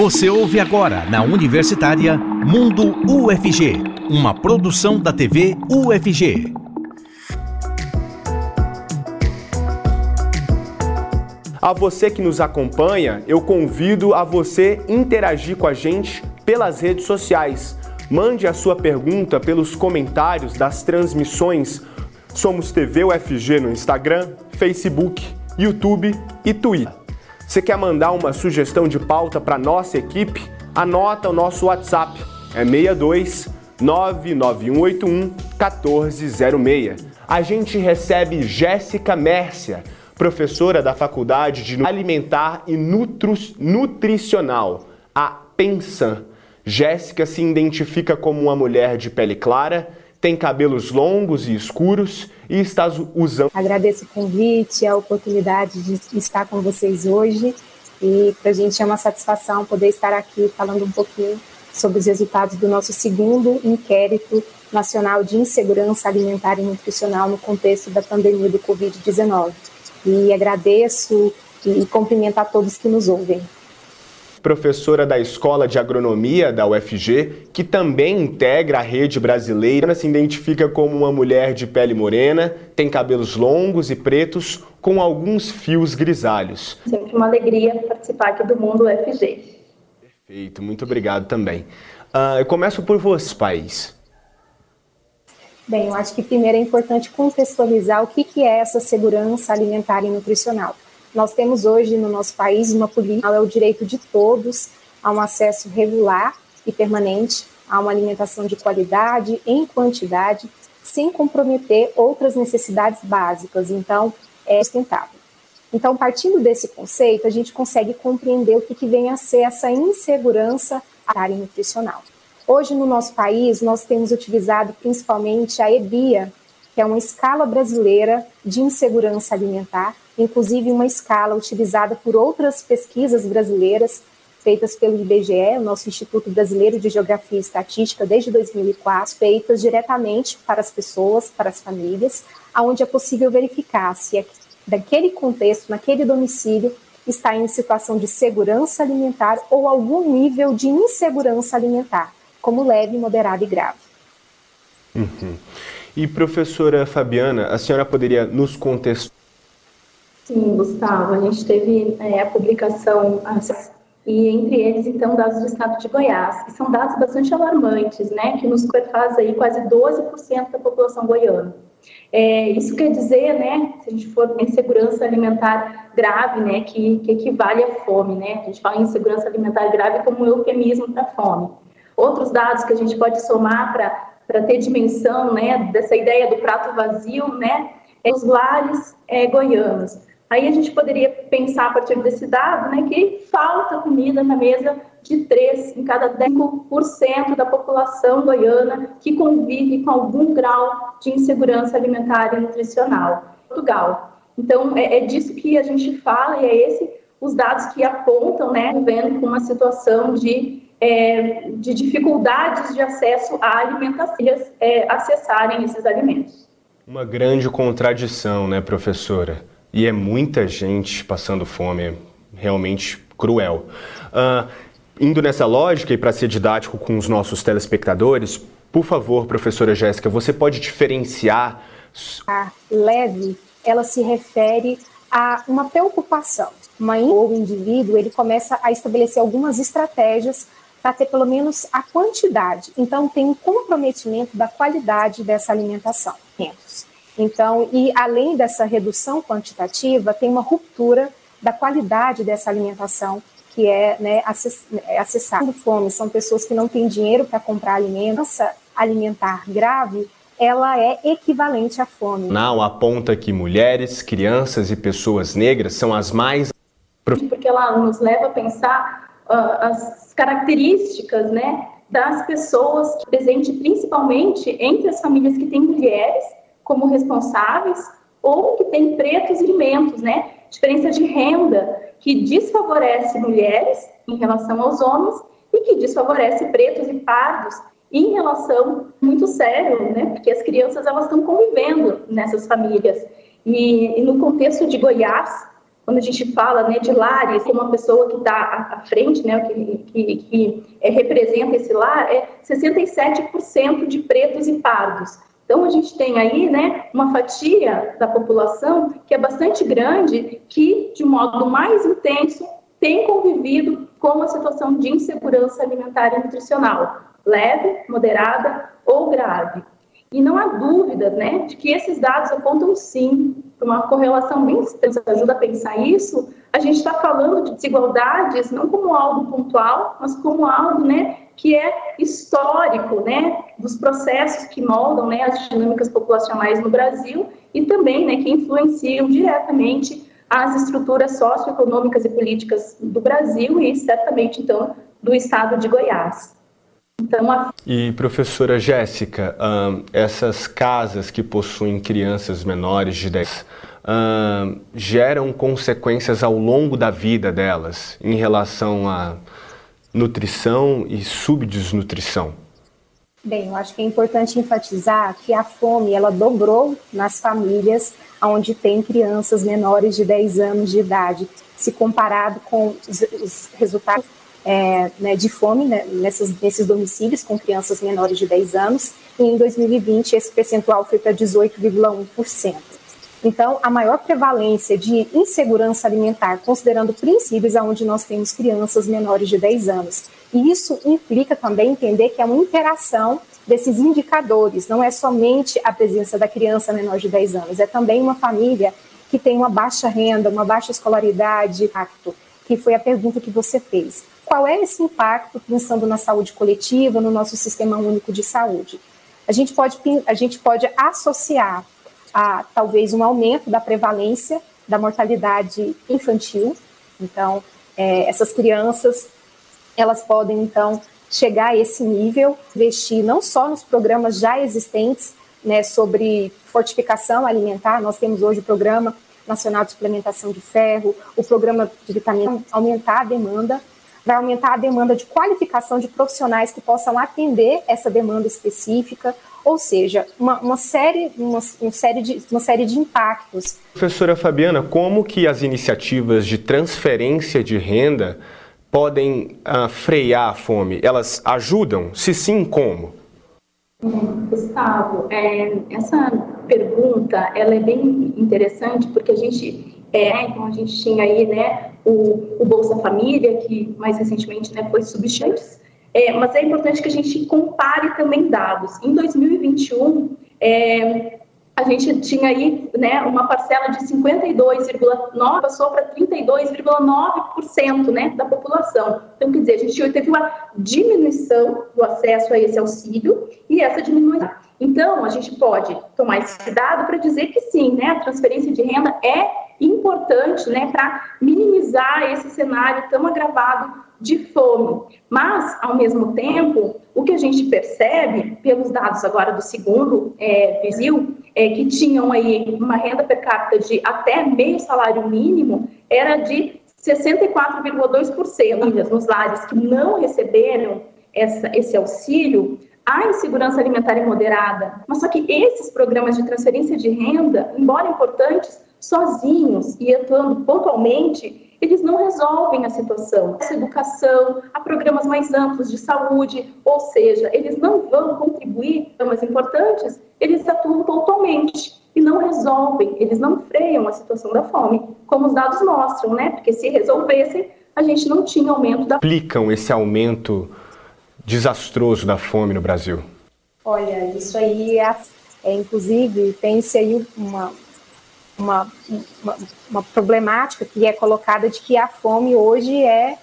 Você ouve agora na Universitária Mundo UFG, uma produção da TV UFG. A você que nos acompanha, eu convido a você interagir com a gente pelas redes sociais. Mande a sua pergunta pelos comentários das transmissões. Somos TV UFG no Instagram, Facebook, YouTube e Twitter. Você quer mandar uma sugestão de pauta para nossa equipe? Anota o nosso WhatsApp. É 62 99181 1406. A gente recebe Jéssica Mércia, professora da Faculdade de Alimentar e Nutru Nutricional, a Pensan. Jéssica se identifica como uma mulher de pele clara, tem cabelos longos e escuros e está usando. Agradeço o convite, a oportunidade de estar com vocês hoje e para a gente é uma satisfação poder estar aqui falando um pouquinho sobre os resultados do nosso segundo inquérito nacional de insegurança alimentar e nutricional no contexto da pandemia do Covid-19. E agradeço e cumprimento a todos que nos ouvem professora da Escola de Agronomia da UFG, que também integra a rede brasileira, se identifica como uma mulher de pele morena, tem cabelos longos e pretos com alguns fios grisalhos. Sempre uma alegria participar aqui do Mundo UFG. Perfeito, muito obrigado também. Uh, eu começo por você, País. Bem, eu acho que primeiro é importante contextualizar o que, que é essa segurança alimentar e nutricional. Nós temos hoje no nosso país uma política, é o direito de todos a um acesso regular e permanente a uma alimentação de qualidade, em quantidade, sem comprometer outras necessidades básicas. Então, é sustentável. Então, partindo desse conceito, a gente consegue compreender o que, que vem a ser essa insegurança área nutricional. Hoje, no nosso país, nós temos utilizado principalmente a EBIA, que é uma escala brasileira de insegurança alimentar, inclusive uma escala utilizada por outras pesquisas brasileiras feitas pelo IBGE, o nosso Instituto Brasileiro de Geografia e Estatística, desde 2004, feitas diretamente para as pessoas, para as famílias, aonde é possível verificar se é daquele contexto, naquele domicílio, está em situação de segurança alimentar ou algum nível de insegurança alimentar, como leve, moderado e grave. Uhum. E professora Fabiana, a senhora poderia nos contextualizar Sim, Gustavo, a gente teve é, a publicação e entre eles, então, dados do estado de Goiás, que são dados bastante alarmantes, né, que nos faz aí quase 12% da população goiana. É, isso quer dizer, né, se a gente for em segurança alimentar grave, né, que, que equivale à fome, né, a gente fala em segurança alimentar grave como um eufemismo para fome. Outros dados que a gente pode somar para ter dimensão, né, dessa ideia do prato vazio, né, é os lares é, goianos. Aí a gente poderia pensar a partir desse dado, né, que falta comida na mesa de 3 em cada 10% da população goiana que convive com algum grau de insegurança alimentar e nutricional. Portugal. Então, é, é disso que a gente fala e é esse os dados que apontam, né, vendo com uma situação de, é, de dificuldades de acesso à alimentação, é, acessarem esses alimentos. Uma grande contradição, né, professora? E é muita gente passando fome, realmente cruel. Uh, indo nessa lógica e para ser didático com os nossos telespectadores, por favor, professora Jéssica, você pode diferenciar. A leve, ela se refere a uma preocupação. Uma, o indivíduo ele começa a estabelecer algumas estratégias para ter pelo menos a quantidade. Então, tem um comprometimento da qualidade dessa alimentação. Então, e além dessa redução quantitativa, tem uma ruptura da qualidade dessa alimentação que é né, é acessar fome. São pessoas que não têm dinheiro para comprar alimentos. Essa alimentar grave, ela é equivalente à fome. Não aponta que mulheres, crianças e pessoas negras são as mais... Porque ela nos leva a pensar uh, as características né, das pessoas presentes principalmente entre as famílias que têm mulheres como responsáveis ou que tem pretos mentos, né? Diferença de renda que desfavorece mulheres em relação aos homens e que desfavorece pretos e pardos em relação muito sério, né? Porque as crianças elas estão convivendo nessas famílias e, e no contexto de Goiás, quando a gente fala né, de lares, como uma pessoa que está à frente, né, que, que, que é, representa esse lar, é 67% de pretos e pardos. Então, a gente tem aí né, uma fatia da população que é bastante grande, que, de modo mais intenso, tem convivido com a situação de insegurança alimentar e nutricional, leve, moderada ou grave. E não há dúvida né, de que esses dados apontam sim para uma correlação bem nos ajuda a pensar isso. A gente está falando de desigualdades não como algo pontual, mas como algo né, que é histórico, né, dos processos que moldam, né, as dinâmicas populacionais no Brasil e também, né, que influenciam diretamente as estruturas socioeconômicas e políticas do Brasil e certamente então do Estado de Goiás. Então, a... E professora Jéssica, essas casas que possuem crianças menores de 10 um, geram consequências ao longo da vida delas em relação a nutrição e subdesnutrição? Bem, eu acho que é importante enfatizar que a fome ela dobrou nas famílias onde tem crianças menores de 10 anos de idade, se comparado com os resultados é, né, de fome né, nessas, nesses domicílios com crianças menores de 10 anos, e em 2020 esse percentual foi para 18,1%. Então, a maior prevalência de insegurança alimentar, considerando princípios onde nós temos crianças menores de 10 anos. E isso implica também entender que é uma interação desses indicadores, não é somente a presença da criança menor de 10 anos, é também uma família que tem uma baixa renda, uma baixa escolaridade, impacto, que foi a pergunta que você fez. Qual é esse impacto pensando na saúde coletiva, no nosso sistema único de saúde? A gente pode, a gente pode associar a talvez um aumento da prevalência da mortalidade infantil. Então, é, essas crianças, elas podem, então, chegar a esse nível, investir não só nos programas já existentes, né, sobre fortificação alimentar, nós temos hoje o Programa Nacional de Suplementação de Ferro, o Programa de Vitamina, aumentar a demanda, vai aumentar a demanda de qualificação de profissionais que possam atender essa demanda específica, ou seja, uma, uma série, uma, uma, série de, uma série de impactos. Professora Fabiana, como que as iniciativas de transferência de renda podem uh, frear a fome? Elas ajudam? Se sim, como? Gustavo, é, essa pergunta ela é bem interessante porque a gente é, então a gente tinha aí, né, o, o Bolsa Família que mais recentemente, né, foi substituído é, mas é importante que a gente compare também dados. Em 2021, é, a gente tinha aí né, uma parcela de 52,9% passou para 32,9% né, da população. Então, quer dizer, a gente teve uma diminuição do acesso a esse auxílio e essa diminuição. Então, a gente pode tomar esse dado para dizer que sim, né, a transferência de renda é importante né, para minimizar esse cenário tão agravado de fome. Mas, ao mesmo tempo, o que a gente percebe, pelos dados agora do segundo é, é que tinham aí uma renda per capita de até meio salário mínimo, era de 64,2% nos lares que não receberam essa, esse auxílio, a insegurança alimentar moderada. Mas só que esses programas de transferência de renda, embora importantes, sozinhos e atuando pontualmente, eles não resolvem a situação. Essa educação, há programas mais amplos de saúde, ou seja, eles não vão contribuir, mas importantes, eles atuam totalmente e não resolvem, eles não freiam a situação da fome, como os dados mostram, né? Porque se resolvessem, a gente não tinha aumento da. Explicam esse aumento desastroso da fome no Brasil? Olha, isso aí é, é inclusive, tem-se aí uma, uma, uma, uma, problemática que é colocada de que a fome hoje é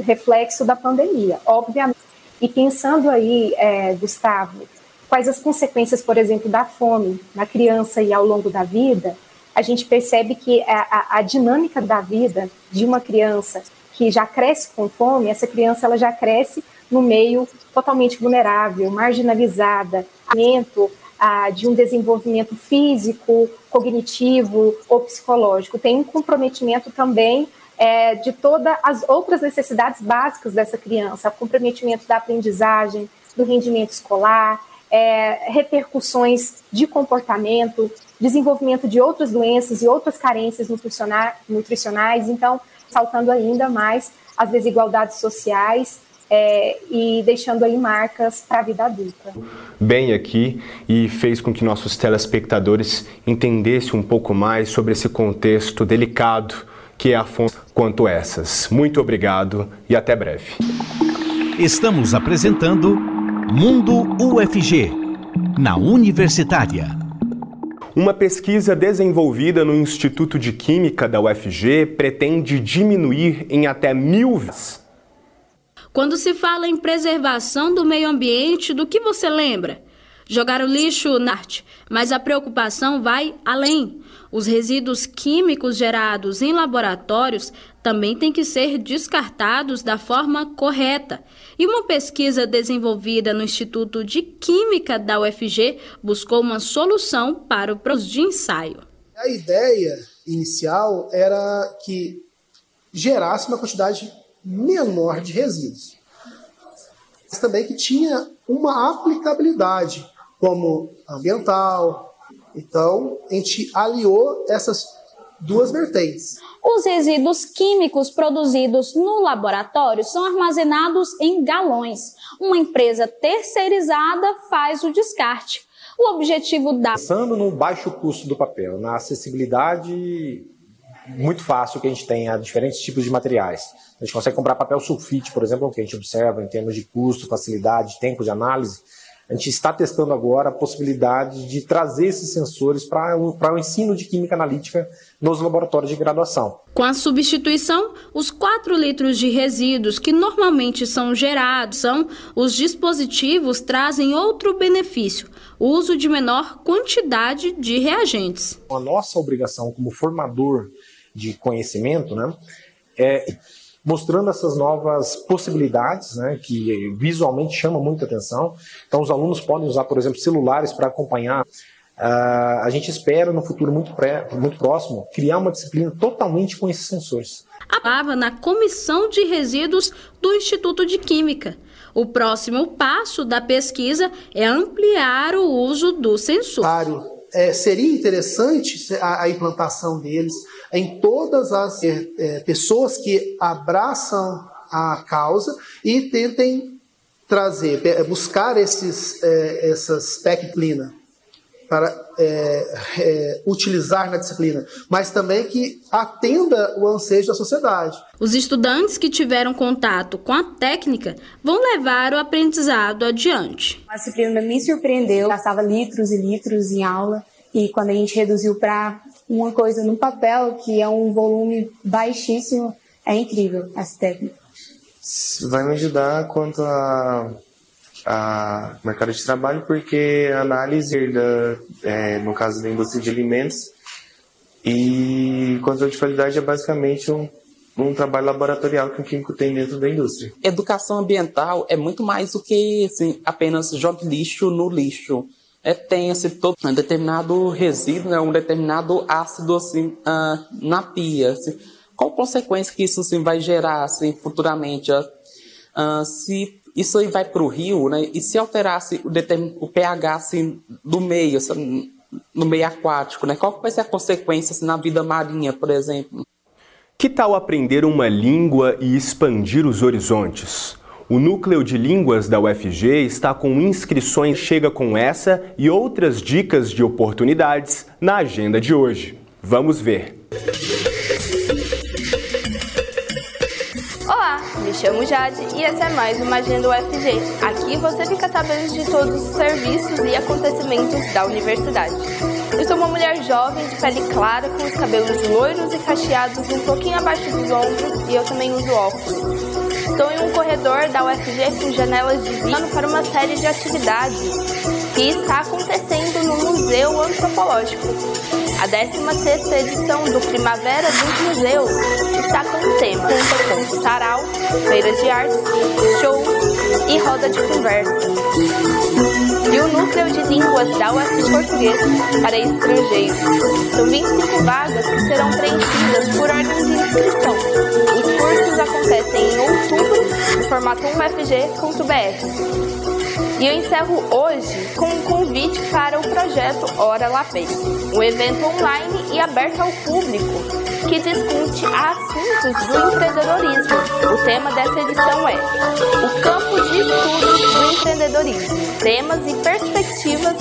reflexo da pandemia, obviamente. E pensando aí, é, Gustavo, quais as consequências, por exemplo, da fome na criança e ao longo da vida, a gente percebe que a, a, a dinâmica da vida de uma criança que já cresce com fome, essa criança ela já cresce no meio totalmente vulnerável, marginalizada, alimento ah, de um desenvolvimento físico, cognitivo ou psicológico. Tem um comprometimento também é, de todas as outras necessidades básicas dessa criança, comprometimento da aprendizagem, do rendimento escolar, é, repercussões de comportamento, desenvolvimento de outras doenças e outras carências nutricionais, então, saltando ainda mais as desigualdades sociais é, e deixando aí marcas para a vida adulta. Bem aqui e fez com que nossos telespectadores entendessem um pouco mais sobre esse contexto delicado que é a fonte quanto essas. Muito obrigado e até breve. Estamos apresentando Mundo UFG, na Universitária. Uma pesquisa desenvolvida no Instituto de Química da UFG pretende diminuir em até mil vezes. Quando se fala em preservação do meio ambiente, do que você lembra? Jogar o lixo na arte, mas a preocupação vai além. Os resíduos químicos gerados em laboratórios também têm que ser descartados da forma correta. E uma pesquisa desenvolvida no Instituto de Química da UFG buscou uma solução para o processo de ensaio. A ideia inicial era que gerasse uma quantidade menor de resíduos, mas também que tinha uma aplicabilidade como ambiental, então, a gente aliou essas duas vertentes. Os resíduos químicos produzidos no laboratório são armazenados em galões. Uma empresa terceirizada faz o descarte. O objetivo da. Pensando no baixo custo do papel, na acessibilidade muito fácil que a gente tem a diferentes tipos de materiais. A gente consegue comprar papel sulfite, por exemplo, que a gente observa em termos de custo, facilidade, tempo de análise a gente está testando agora a possibilidade de trazer esses sensores para o ensino de química analítica nos laboratórios de graduação. Com a substituição, os 4 litros de resíduos que normalmente são gerados são os dispositivos trazem outro benefício, o uso de menor quantidade de reagentes. A nossa obrigação como formador de conhecimento né, é mostrando essas novas possibilidades, né, que visualmente chamam muita atenção. Então, os alunos podem usar, por exemplo, celulares para acompanhar. Uh, a gente espera, no futuro muito, pré, muito próximo, criar uma disciplina totalmente com esses sensores. Estava na Comissão de Resíduos do Instituto de Química. O próximo passo da pesquisa é ampliar o uso do sensor. É, seria interessante a, a implantação deles em todas as é, é, pessoas que abraçam a causa e tentem trazer, buscar esses, é, essas disciplina para é, é, utilizar na disciplina, mas também que atenda o anseio da sociedade. Os estudantes que tiveram contato com a técnica vão levar o aprendizado adiante. A disciplina me surpreendeu, gastava litros e litros em aula e quando a gente reduziu para uma coisa no papel, que é um volume baixíssimo, é incrível essa técnica. Vai me ajudar quanto a, a mercado de trabalho, porque a análise da, é, no caso da indústria de alimentos e controle de qualidade é basicamente um, um trabalho laboratorial que o químico tem dentro da indústria. Educação ambiental é muito mais do que assim, apenas jogue lixo no lixo é, tem assim, todo, um determinado resíduo, né, um determinado ácido assim, uh, na pia. Assim, qual consequência que isso assim, vai gerar assim, futuramente? Uh, se isso aí vai para o rio, né, e se alterasse o, o pH assim, do meio, assim, no meio aquático, né, qual vai ser a consequência assim, na vida marinha, por exemplo? Que tal aprender uma língua e expandir os horizontes? O núcleo de línguas da UFG está com inscrições chega com essa e outras dicas de oportunidades na agenda de hoje. Vamos ver. Olá, me chamo Jade e essa é mais uma Agenda UFG. Aqui você fica sabendo de todos os serviços e acontecimentos da universidade. Eu sou uma mulher jovem, de pele clara, com os cabelos loiros e cacheados um pouquinho abaixo dos ombros e eu também uso óculos. Estou em um corredor da UFG com janelas de vidro para uma série de atividades que está acontecendo no Museu Antropológico. A 16ª edição do Primavera dos Museus está com o tema com sarau, feiras de artes, show e roda de conversa. Núcleo de Línguas da UFG Português para estrangeiros. São 25 vagas que serão preenchidas por ordem de inscrição. Os cursos acontecem em outubro, no formato 1fg.br. E eu encerro hoje com um convite para o projeto Hora Lapei, um evento online e aberto ao público que discute assuntos do empreendedorismo. O tema dessa edição é o campo de estudos do empreendedorismo, temas e perspectivas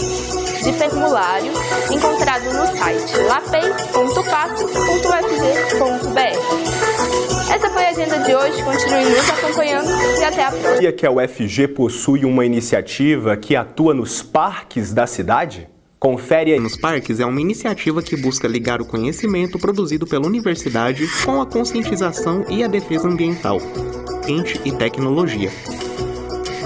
de formulário encontrado no site lapei.passo.fg.br. Essa foi a agenda de hoje, continue nos acompanhando e até a próxima. que a UFG possui uma iniciativa que atua nos parques da cidade? Confere aí. Nos Parques é uma iniciativa que busca ligar o conhecimento produzido pela universidade com a conscientização e a defesa ambiental, ciência e tecnologia.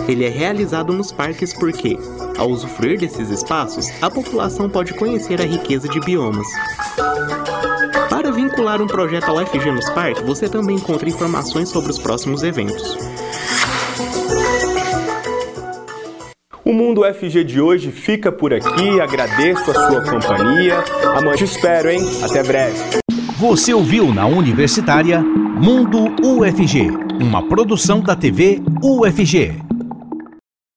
Ele é realizado nos parques porque, ao usufruir desses espaços, a população pode conhecer a riqueza de biomas. Para vincular um projeto ao UFG nos parques, você também encontra informações sobre os próximos eventos. O Mundo UFG de hoje fica por aqui. Agradeço a sua companhia. Amanhã te espero, hein? Até breve. Você ouviu na Universitária Mundo UFG, uma produção da TV UFG.